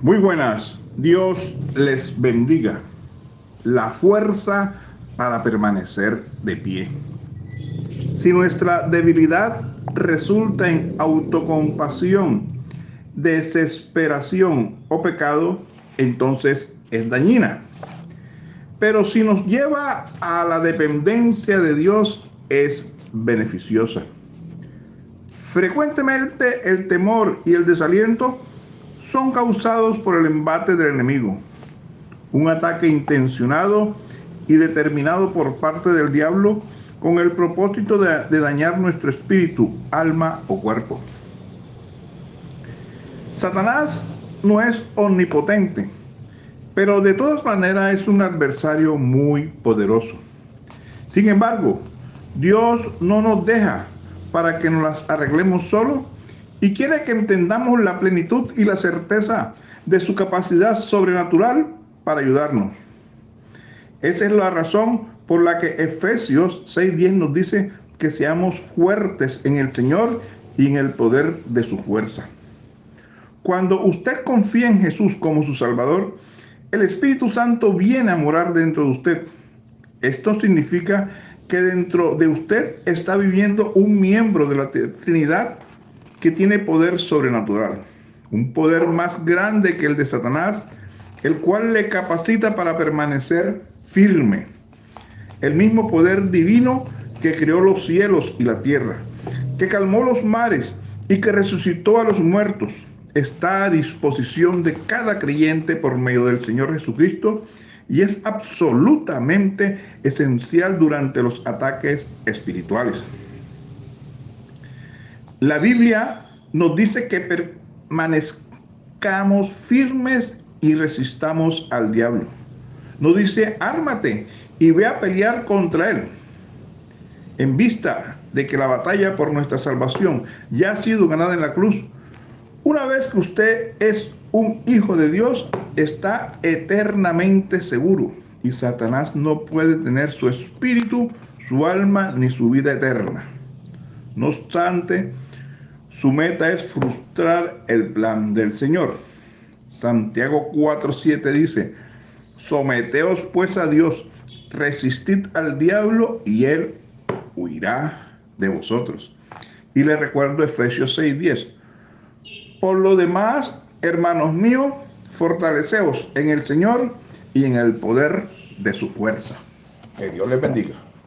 Muy buenas, Dios les bendiga. La fuerza para permanecer de pie. Si nuestra debilidad resulta en autocompasión, desesperación o pecado, entonces es dañina. Pero si nos lleva a la dependencia de Dios, es beneficiosa. Frecuentemente el temor y el desaliento son causados por el embate del enemigo, un ataque intencionado y determinado por parte del diablo con el propósito de, dañar nuestro espíritu, alma o cuerpo. Satanás no es omnipotente, pero de todas maneras es un adversario muy poderoso. Sin embargo, Dios no nos deja para que nos las arreglemos solo y quiere que entendamos la plenitud y la certeza de su capacidad sobrenatural para ayudarnos. Esa es la razón por la que Efesios 6:10 nos dice que seamos fuertes en el Señor y en el poder de su fuerza. Cuando usted confía en Jesús como su Salvador, el Espíritu Santo viene a morar dentro de usted. Esto significa que dentro de usted está viviendo un miembro de la Trinidad que tiene poder sobrenatural, un poder más grande que el de Satanás, el cual le capacita para permanecer firme. El mismo poder divino que creó los cielos y la tierra, que calmó los mares y que resucitó a los muertos, está a disposición de cada creyente por medio del Señor Jesucristo y es absolutamente esencial durante los ataques espirituales. La Biblia nos dice que permanezcamos firmes y resistamos al diablo. Nos dice, ármate y ve a pelear contra él. En vista de que la batalla por nuestra salvación ya ha sido ganada en la cruz, una vez que usted es un hijo de Dios, está eternamente seguro y Satanás no puede tener su espíritu, su alma ni su vida eterna. No obstante, su meta es frustrar el plan del Señor. Santiago 4:7 dice, someteos pues a Dios, resistid al diablo y él huirá de vosotros. Y le recuerdo Efesios 6:10. Por lo demás, hermanos míos, fortaleceos en el Señor y en el poder de su fuerza. Que Dios les bendiga.